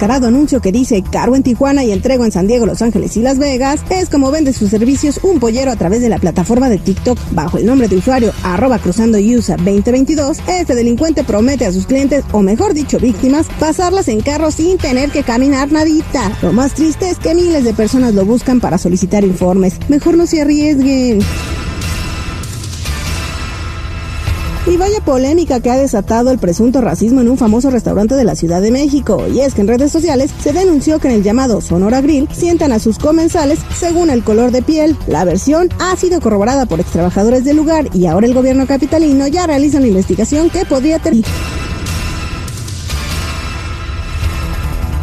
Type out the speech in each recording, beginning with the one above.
Descarado anuncio que dice cargo en Tijuana y entrego en San Diego, Los Ángeles y Las Vegas, es como vende sus servicios un pollero a través de la plataforma de TikTok bajo el nombre de usuario arroba cruzando USA 2022. Este delincuente promete a sus clientes, o mejor dicho víctimas, pasarlas en carro sin tener que caminar nadita. Lo más triste es que miles de personas lo buscan para solicitar informes. Mejor no se arriesguen. Vaya polémica que ha desatado el presunto racismo en un famoso restaurante de la Ciudad de México. Y es que en redes sociales se denunció que en el llamado Sonora Grill sientan a sus comensales según el color de piel. La versión ha sido corroborada por ex trabajadores del lugar y ahora el gobierno capitalino ya realiza una investigación que podría terminar.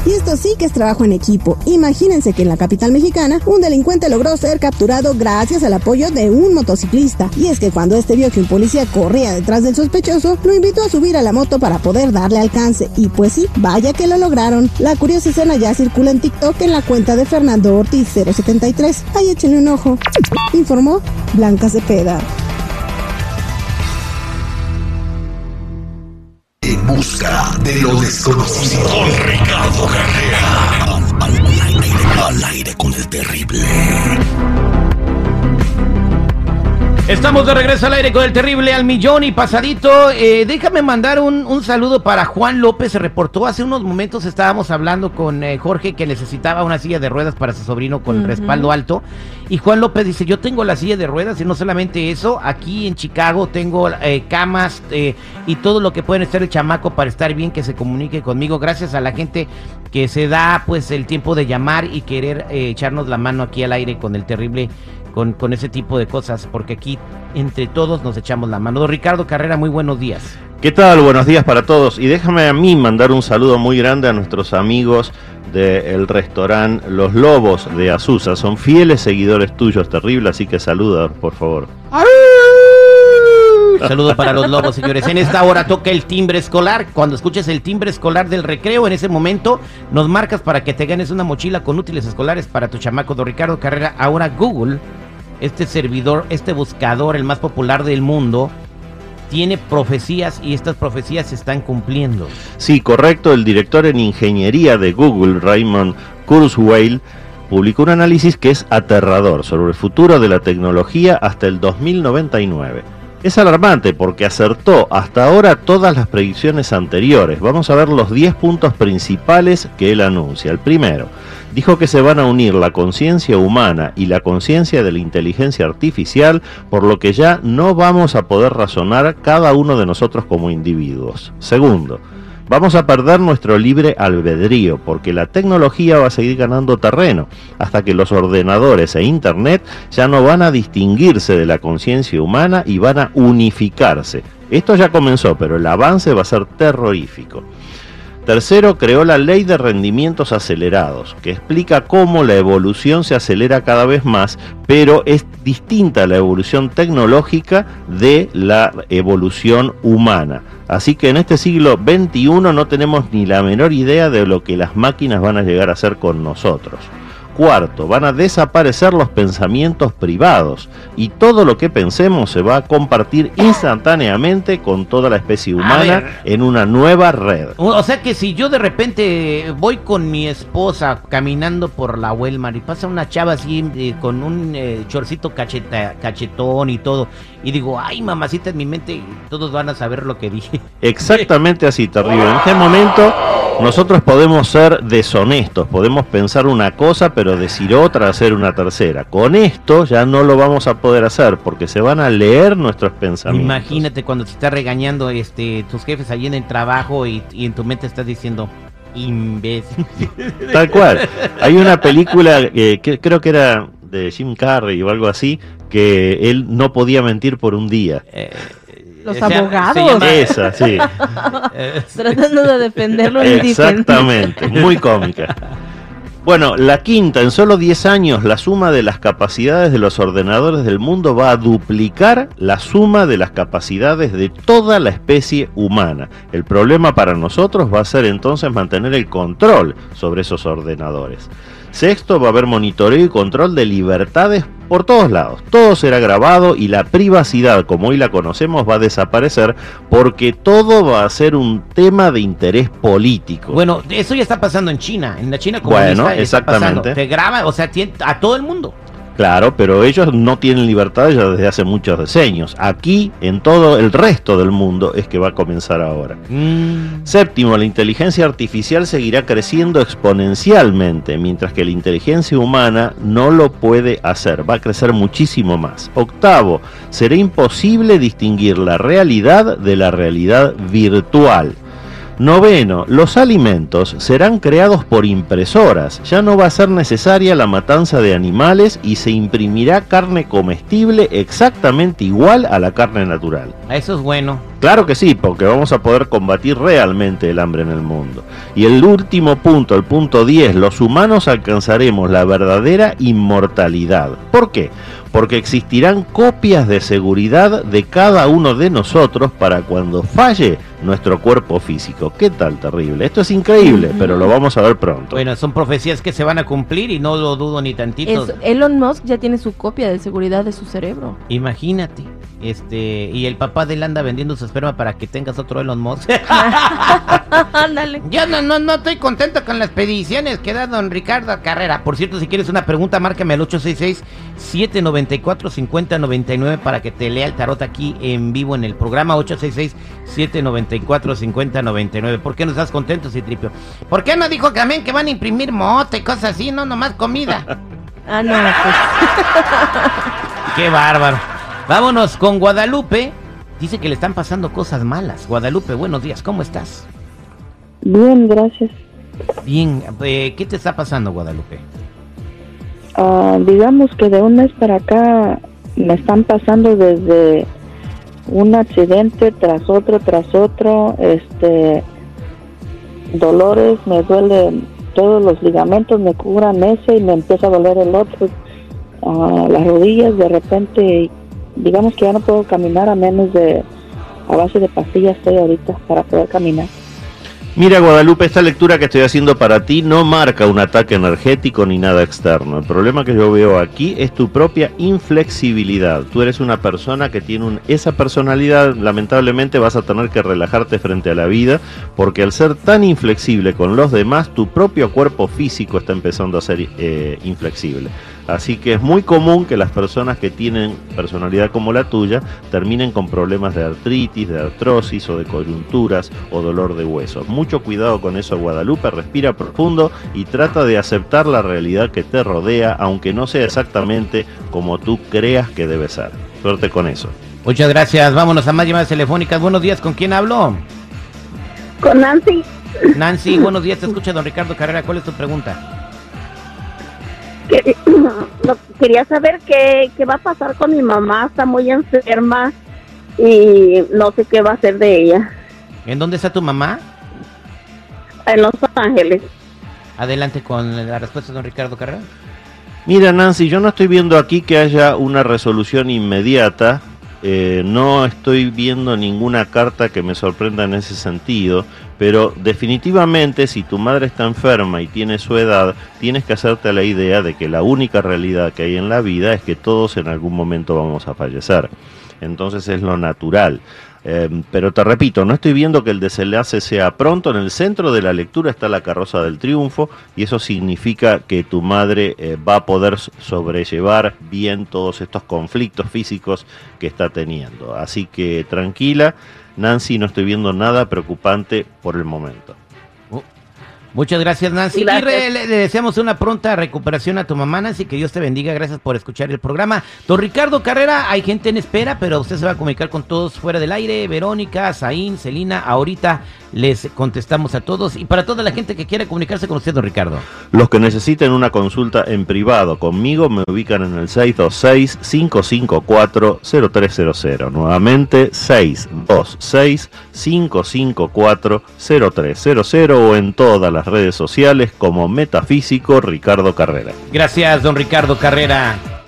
Y esto sí que es trabajo en equipo. Imagínense que en la capital mexicana un delincuente logró ser capturado gracias al apoyo de un motociclista. Y es que cuando este vio que un policía corría detrás del sospechoso, lo invitó a subir a la moto para poder darle alcance. Y pues sí, vaya que lo lograron. La curiosa escena ya circula en TikTok en la cuenta de Fernando Ortiz 073. Ahí échenle un ojo. Informó Blanca Cepeda. Busca de lo desconocido. Con Ricardo Carrera. Al, aire, al aire con el terrible. Estamos de regreso al aire con el terrible al millón y pasadito. Eh, déjame mandar un, un, saludo para Juan López. Se reportó hace unos momentos, estábamos hablando con eh, Jorge que necesitaba una silla de ruedas para su sobrino con respaldo alto. Y Juan López dice, yo tengo la silla de ruedas y no solamente eso, aquí en Chicago tengo eh, camas y todo lo que puede estar el chamaco para estar bien, que se comunique conmigo. Gracias a la gente que se da pues el tiempo de llamar y querer echarnos la mano aquí al aire con el terrible con, con, ese tipo de cosas, porque aquí entre todos nos echamos la mano. Don Ricardo Carrera, muy buenos días. ¿Qué tal? Buenos días para todos. Y déjame a mí mandar un saludo muy grande a nuestros amigos del restaurante Los Lobos de Azusa. Son fieles seguidores tuyos, terrible, así que saluda, por favor. Saludos para los lobos, señores. En esta hora toca el timbre escolar. Cuando escuches el timbre escolar del recreo, en ese momento nos marcas para que te ganes una mochila con útiles escolares para tu chamaco. Don Ricardo Carrera, ahora Google este servidor, este buscador, el más popular del mundo, tiene profecías y estas profecías se están cumpliendo. Sí, correcto. El director en ingeniería de Google, Raymond Kurzweil, publicó un análisis que es aterrador sobre el futuro de la tecnología hasta el 2099. Es alarmante porque acertó hasta ahora todas las predicciones anteriores. Vamos a ver los 10 puntos principales que él anuncia. El primero, dijo que se van a unir la conciencia humana y la conciencia de la inteligencia artificial, por lo que ya no vamos a poder razonar cada uno de nosotros como individuos. Segundo, vamos a perder nuestro libre albedrío, porque la tecnología va a seguir ganando terreno, hasta que los ordenadores e Internet ya no van a distinguirse de la conciencia humana y van a unificarse. Esto ya comenzó, pero el avance va a ser terrorífico. Tercero, creó la ley de rendimientos acelerados, que explica cómo la evolución se acelera cada vez más, pero es distinta la evolución tecnológica de la evolución humana. Así que en este siglo XXI no tenemos ni la menor idea de lo que las máquinas van a llegar a hacer con nosotros. Cuarto, van a desaparecer los pensamientos privados y todo lo que pensemos se va a compartir instantáneamente con toda la especie humana en una nueva red. O sea que si yo de repente voy con mi esposa caminando por la Walmart y pasa una chava así eh, con un eh, chorcito cacheta, cachetón y todo y digo, ay mamacita en mi mente, todos van a saber lo que dije. Exactamente así, terrible. En este momento nosotros podemos ser deshonestos, podemos pensar una cosa pero decir otra, hacer una tercera. Con esto ya no lo vamos a poder hacer porque se van a leer nuestros pensamientos. Imagínate cuando te está regañando este tus jefes allí en el trabajo y, y en tu mente estás diciendo imbécil. Tal cual. Hay una película eh, que creo que era de Jim Carrey o algo así que él no podía mentir por un día. Eh, los abogados. Esa, sí. Tratando de defenderlo. Exactamente, muy cómica. Bueno, la quinta, en solo 10 años, la suma de las capacidades de los ordenadores del mundo va a duplicar la suma de las capacidades de toda la especie humana. El problema para nosotros va a ser entonces mantener el control sobre esos ordenadores. Sexto, va a haber monitoreo y control de libertades por todos lados. Todo será grabado y la privacidad, como hoy la conocemos, va a desaparecer porque todo va a ser un tema de interés político. Bueno, eso ya está pasando en China. En la China comunista Bueno, exactamente. Te graba, o sea, a todo el mundo. Claro, pero ellos no tienen libertad ya desde hace muchos decenios. Aquí, en todo el resto del mundo, es que va a comenzar ahora. Mm. Séptimo, la inteligencia artificial seguirá creciendo exponencialmente, mientras que la inteligencia humana no lo puede hacer, va a crecer muchísimo más. Octavo, será imposible distinguir la realidad de la realidad virtual. Noveno, los alimentos serán creados por impresoras. Ya no va a ser necesaria la matanza de animales y se imprimirá carne comestible exactamente igual a la carne natural. Eso es bueno. Claro que sí, porque vamos a poder combatir realmente el hambre en el mundo. Y el último punto, el punto 10, los humanos alcanzaremos la verdadera inmortalidad. ¿Por qué? Porque existirán copias de seguridad de cada uno de nosotros para cuando falle nuestro cuerpo físico. ¿Qué tal terrible? Esto es increíble, pero lo vamos a ver pronto. Bueno, son profecías que se van a cumplir y no lo dudo ni tantito. Es- Elon Musk ya tiene su copia de seguridad de su cerebro. Imagínate. Este, y el papá de él anda vendiendo su esperma para que tengas otro Elon Musk. Ándale. Yo no, no, no estoy contento con las peticiones que da don Ricardo Carrera. Por cierto, si quieres una pregunta, márcame al 866-794-5099 para que te lea el tarot aquí en vivo en el programa 866-794-5099. ¿Por qué no estás contento, Citripio? ¿Por qué no dijo también que van a imprimir mote y cosas así, no nomás comida? Ah, no, pues. Qué bárbaro. Vámonos con Guadalupe. Dice que le están pasando cosas malas. Guadalupe, buenos días, ¿cómo estás? Bien, gracias. Bien, eh, ¿qué te está pasando, Guadalupe? Ah, digamos que de un mes para acá me están pasando desde un accidente tras otro, tras otro, este, dolores, me duelen todos los ligamentos, me curan ese y me empieza a doler el otro, Ah, las rodillas, de repente, digamos que ya no puedo caminar a menos de, a base de pastillas estoy ahorita para poder caminar. Mira Guadalupe, esta lectura que estoy haciendo para ti no marca un ataque energético ni nada externo. El problema que yo veo aquí es tu propia inflexibilidad. Tú eres una persona que tiene un- esa personalidad, lamentablemente vas a tener que relajarte frente a la vida, porque al ser tan inflexible con los demás, tu propio cuerpo físico está empezando a ser eh, inflexible. Así que es muy común que las personas que tienen personalidad como la tuya terminen con problemas de artritis, de artrosis o de coyunturas o dolor de huesos. Mucho cuidado con eso, Guadalupe. Respira profundo y trata de aceptar la realidad que te rodea, aunque no sea exactamente como tú creas que debe ser. Suerte con eso. Muchas gracias. Vámonos a más llamadas telefónicas. Buenos días. ¿Con quién hablo? Con Nancy, Nancy, buenos días. Te escucha don Ricardo Carrera. ¿Cuál es tu pregunta? Que- no, quería saber qué, qué va a pasar con mi mamá. Está muy enferma y no sé qué va a hacer de ella ¿En dónde está tu mamá? en Los Ángeles. Adelante con la respuesta de don Ricardo Carrera. Mira, Nancy, yo no estoy viendo aquí que haya una resolución inmediata. Eh, no estoy viendo ninguna carta que me sorprenda en ese sentido. Pero definitivamente, si tu madre está enferma y tiene su edad, tienes que hacerte la idea de que la única realidad que hay en la vida es que todos en algún momento vamos a fallecer. Entonces es lo natural. Eh, pero te repito, no estoy viendo que el desenlace sea pronto. En el centro de la lectura está la carroza del triunfo y eso significa que tu madre eh, va a poder sobrellevar bien todos estos conflictos físicos que está teniendo. Así que tranquila, Nancy, no estoy viendo nada preocupante por el momento. Muchas gracias, Nancy. Gracias. Y re- le, le deseamos una pronta recuperación a tu mamá, Nancy. Que Dios te bendiga. Gracias por escuchar el programa. Don Ricardo Carrera, hay gente en espera, pero usted se va a comunicar con todos fuera del aire. Verónica, Zain, Celina, ahorita les contestamos a todos. Y para toda la gente que quiera comunicarse con usted, don Ricardo. Los que necesiten una consulta en privado conmigo me ubican en el 626-554-0300. Nuevamente 626-554-0300 o en todas las redes sociales como Metafísico Ricardo Carrera. Gracias, don Ricardo Carrera.